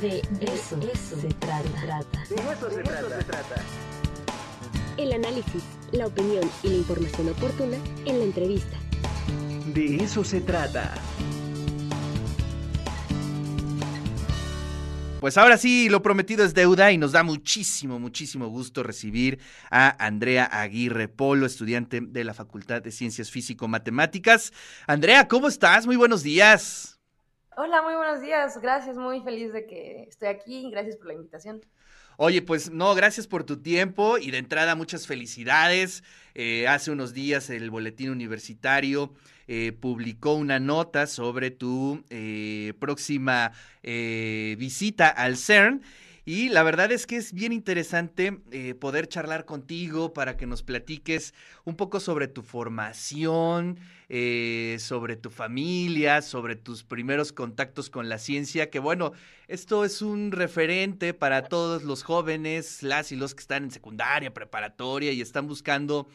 De eso, se, trata. De eso, se, trata. El análisis, la opinión y la información oportuna en la entrevista. De eso se trata. Pues ahora sí, lo prometido es deuda y nos da muchísimo, muchísimo gusto recibir a Andrea Aguirre Polo, estudiante de la Facultad de Ciencias Físico-Matemáticas. Andrea, ¿cómo estás? Muy buenos días. Hola, muy buenos días. Gracias, muy feliz de que estoy aquí. Gracias por la invitación. Oye, pues no, gracias por tu tiempo y de entrada muchas felicidades. Eh, hace unos días el Boletín Universitario eh, publicó una nota sobre tu eh, próxima visita al CERN y la verdad es que es bien interesante eh, poder charlar contigo para que nos platiques un poco sobre tu formación, eh, sobre tu familia, sobre tus primeros contactos con la ciencia, que bueno, esto es un referente para todos los jóvenes, las y los que están en secundaria, preparatoria y están buscando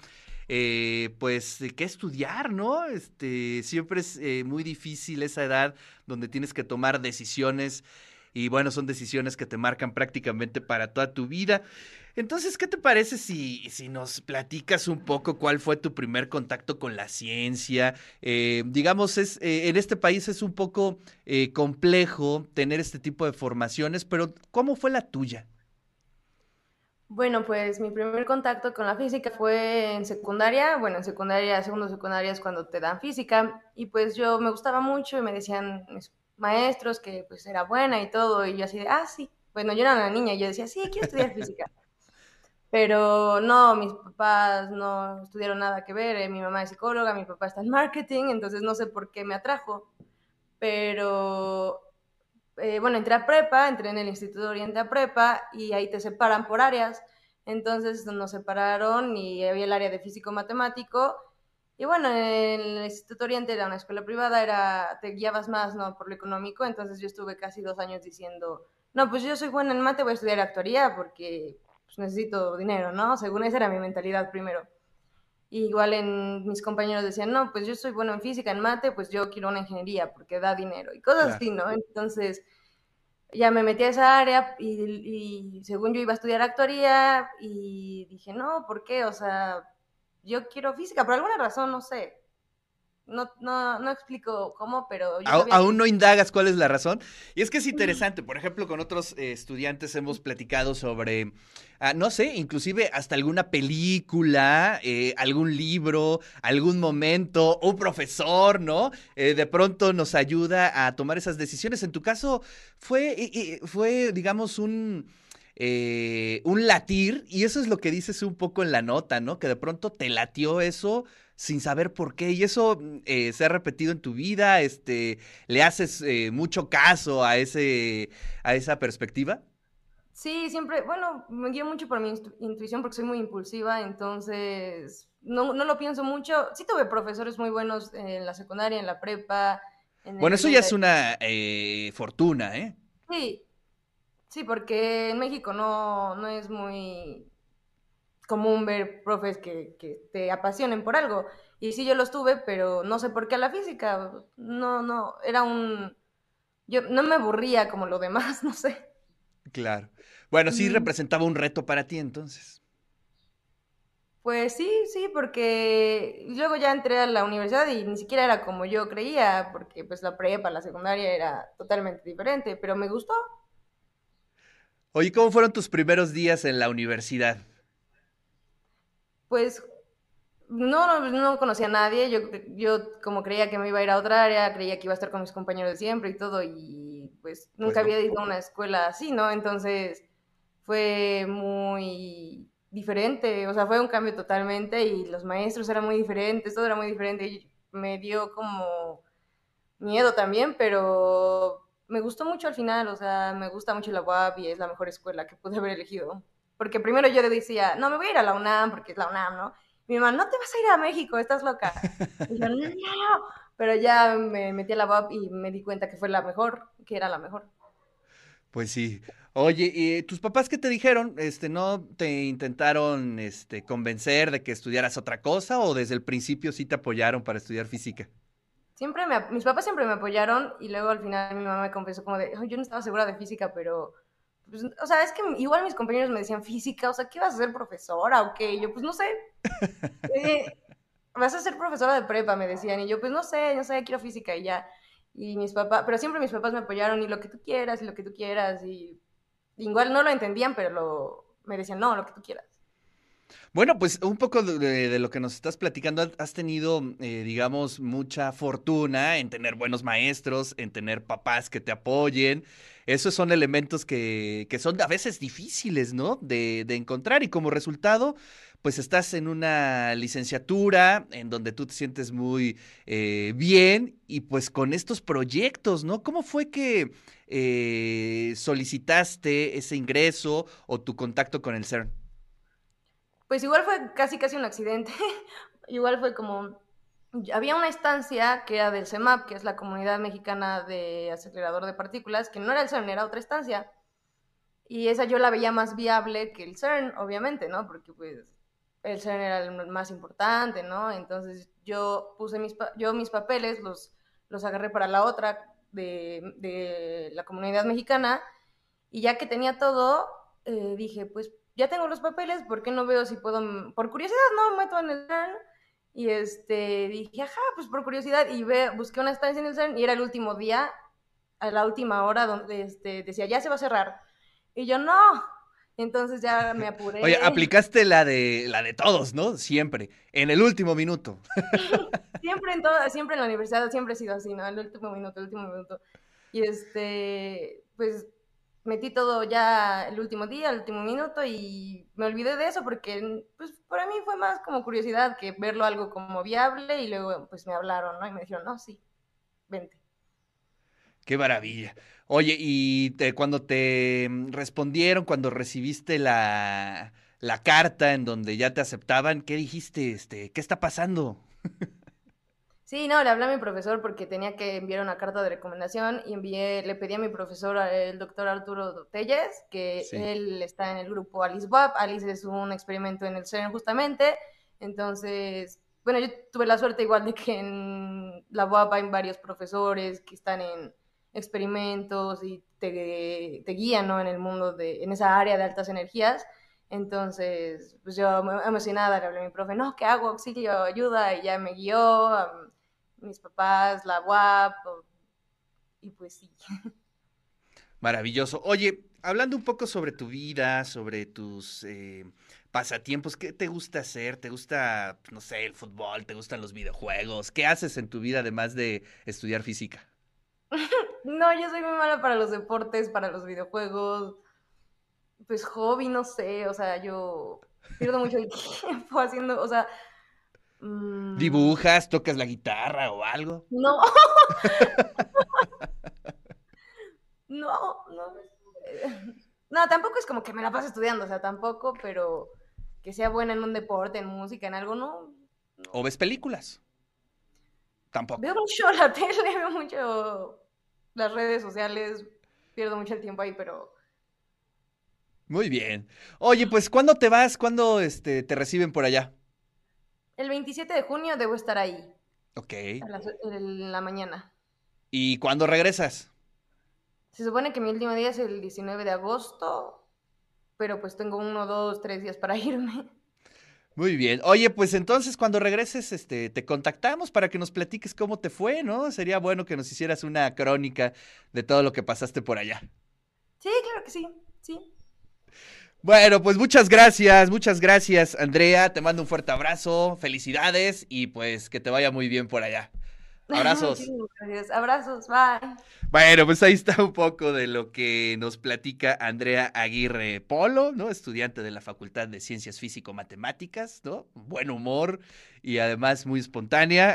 eh, pues, qué estudiar, ¿no? Este, siempre es muy difícil esa edad donde tienes que tomar decisiones y bueno, son decisiones que te marcan prácticamente para toda tu vida. Entonces, ¿qué te parece si, si nos platicas un poco cuál fue tu primer contacto con la ciencia? Eh, digamos, es, eh, en este país es un poco eh, complejo tener este tipo de formaciones, pero ¿cómo fue la tuya? Bueno, pues mi primer contacto con la física fue en secundaria. Bueno, en secundaria, segundo secundaria es cuando te dan física. Y pues yo me gustaba mucho y me decían maestros que pues era buena y todo, y yo así de, ah, sí, bueno, yo era una niña y yo decía, sí, quiero estudiar física. Pero no, mis papás no estudiaron nada que ver, eh, mi mamá es psicóloga, mi papá está en marketing, entonces no sé por qué me atrajo. Pero, eh, bueno, entré a prepa, entré en el Instituto Oriente a prepa y ahí te separan por áreas. Entonces nos separaron y había el área de físico-matemático y bueno, el Instituto Oriente era una escuela privada, era, te guiabas más ¿no? por lo económico, entonces yo estuve casi dos años diciendo, no, pues yo soy buena en mate, voy a estudiar actoría porque pues, necesito dinero, ¿no? Según esa era mi mentalidad primero. igual en mis compañeros decían, no, pues yo soy bueno en física, en mate, pues yo quiero una ingeniería porque da dinero y cosas así, ¿no? Entonces ya me metí a esa área y, y según yo iba a estudiar actoría y dije, no, ¿por qué? O sea, yo quiero física, por alguna razón, no sé. No, no, no explico cómo, pero... aún no indagas cuál es la razón. Y es que es interesante, por ejemplo, con otros eh, estudiantes hemos platicado sobre, ah, no sé, inclusive hasta alguna película, eh, algún libro, algún momento, un profesor, ¿no? Eh, de pronto nos ayuda a tomar esas decisiones. En tu caso, fue, fue digamos, un eh, un latir, y eso es lo que dices un poco en la nota, ¿no? Que de pronto te latió eso sin saber por qué, y eso mm, eh, se ha repetido en tu vida, este, ¿le haces eh, mucho caso a, ese, a esa perspectiva? Sí, siempre, bueno, me guío mucho por mi intuición porque soy muy impulsiva, entonces no, no lo pienso mucho. Sí tuve profesores muy buenos en la secundaria, en la prepa. bueno, eso ya es una fortuna, ¿eh? Sí, Sí, porque en México no, no es muy común ver profes que, que, te apasionen por algo. Y sí, yo los tuve, pero no sé por qué a la física. No, no, era un... Yo no me aburría como lo demás, no sé. Claro. Bueno, sí representaba un reto para ti entonces. Pues sí, sí, porque luego ya entré a la universidad y ni siquiera era como yo creía, porque pues la prepa, la secundaria era totalmente diferente, pero me gustó. Oye, ¿cómo fueron tus primeros días en la universidad? Pues no, no, conocía a nadie. Yo, yo como creía que me iba a ir a otra área, creía que iba a estar con mis compañeros de siempre y todo, y pues nunca pues había ido a una escuela así, ¿no? Entonces fue muy diferente, o sea, fue un cambio totalmente y los maestros eran muy diferentes, todo era muy diferente. Y me dio como miedo también, pero me gustó mucho al final, o sea, me gusta mucho la UAP y es la mejor escuela que pude haber elegido. Porque primero yo decía, no, me voy a ir a la UNAM porque es la UNAM, ¿no? mi mamá, no te vas a ir a México, estás loca. Y yo, no, no. Pero ya me metí a la UAP y me di cuenta que fue la mejor, que era la mejor. Pues sí. Oye, ¿y tus papás qué te dijeron? Este, ¿no te intentaron este, convencer de que estudiaras otra cosa o desde el principio sí te apoyaron para estudiar física? Siempre me, mis papás siempre me apoyaron y luego al final mi mamá me confesó como de, "Ay, yo no estaba segura de física, pero, pues, o sea, es que igual mis compañeros me decían física, o sea, ¿qué vas a ser profesora o qué? Y yo, pues no sé. Eh, vas a ser profesora de prepa, me decían, y yo, pues no sé, no sé, quiero física y ya. Y mis papás, pero siempre mis papás me apoyaron y lo que tú quieras y lo que tú quieras y igual no lo entendían, pero lo, me decían, no, lo que tú quieras. Bueno, pues un poco de, lo que nos estás platicando, has- tenido, eh, digamos, mucha fortuna en tener buenos maestros, en tener papás que te apoyen. Esos son elementos que, son a veces difíciles, ¿no? De, de encontrar y como resultado, pues estás en una licenciatura en donde tú te sientes muy eh, bien y pues con estos proyectos, ¿no? ¿Cómo fue que eh, solicitaste ese ingreso o tu contacto con el CERN? Pues igual fue casi casi un accidente. igual fue como había una estancia que era del CEMAP, que es la Comunidad Mexicana de Acelerador de Partículas, que no era el CERN, era otra estancia. Y esa yo la veía más viable que el CERN, obviamente, ¿no? Porque pues el CERN era el más importante, ¿no? Entonces yo puse mis, yo mis papeles, los, los agarré para la otra de, de la Comunidad Mexicana, y ya que tenía todo, eh, dije, pues ya tengo los papeles, ¿por qué no veo si puedo, m- por curiosidad, no, me meto en el CERN, y este, dije, ajá, pues por curiosidad, y ve, busqué una estancia en el CERN, y era el último día, a la última hora, donde este, decía, ya se va a cerrar, y yo, no, entonces ya me apuré. Oye, aplicaste la de la de todos, ¿no? Siempre, en el último minuto. Siempre en toda, siempre en la universidad, siempre he sido así, ¿no? El último minuto, el último minuto. Y este, pues metí todo ya el último día, el último minuto y me olvidé de eso porque, pues, para mí fue más como curiosidad que verlo algo como viable y luego, pues, me hablaron, ¿no? Y me dijeron, no, sí, vente. Qué maravilla. Oye, y te- cuando te mm, respondieron, cuando recibiste la, la carta en donde ya te aceptaban, ¿qué dijiste? Este, ¿qué está pasando? Sí, no, le hablé a mi profesor porque tenía que enviar una carta de recomendación y envié, le pedí a mi profesor, el doctor Arturo Telles, que Sí. él está en el grupo Alice WAP. Alice es un experimento en el CERN justamente. Entonces, bueno, yo tuve la suerte igual de que en la UAP hay varios profesores que están en experimentos y te, te guían, ¿no? En el mundo de, en esa área de altas energías. Entonces, pues yo emocionada le hablé a mi profe, no, ¿qué hago? Auxilio, ayuda, y ya me guió, mis papás, la UAP, y pues sí. Maravilloso. Oye, hablando un poco sobre tu vida, sobre tus eh, pasatiempos, ¿qué te gusta hacer? ¿Te gusta, no sé, el fútbol? ¿Te gustan los videojuegos? ¿Qué haces en tu vida además de estudiar física? No, yo soy muy mala para los deportes, para los videojuegos, pues hobby, no sé, o sea, yo pierdo mucho el tiempo haciendo, o sea... mm, ¿Dibujas? ¿Tocas la guitarra o algo? No. No, no. No, tampoco es como que me la paso estudiando, o sea, tampoco, pero que sea buena en un deporte, en música, en algo, no. ¿O ves películas? Tampoco. Veo mucho la tele, veo mucho las redes sociales, pierdo mucho el tiempo ahí, pero Muy bien. Oye, pues ¿cuándo te vas? ¿Cuándo este, te reciben por allá? El 27 de junio debo estar ahí, Ok. a las- en la mañana. ¿Y cuándo regresas? Se supone que mi último día es el 19 de agosto, pero pues tengo uno, dos, tres días para irme. Muy bien. Oye, pues entonces cuando regreses, este, te contactamos para que nos platiques cómo te fue, ¿no? Sería bueno que nos hicieras una crónica de todo lo que pasaste por allá. Sí, claro que sí, sí. Bueno, pues muchas gracias, muchas gracias, Andrea. Te mando un fuerte abrazo, felicidades y pues que te vaya muy bien por allá. Abrazos. Gracias. Abrazos, bye. Bueno, pues ahí está un poco de lo que nos platica Andrea Aguirre Polo, ¿no? Estudiante de la Facultad de Ciencias Físico-Matemáticas, ¿no? Buen humor y además muy espontánea.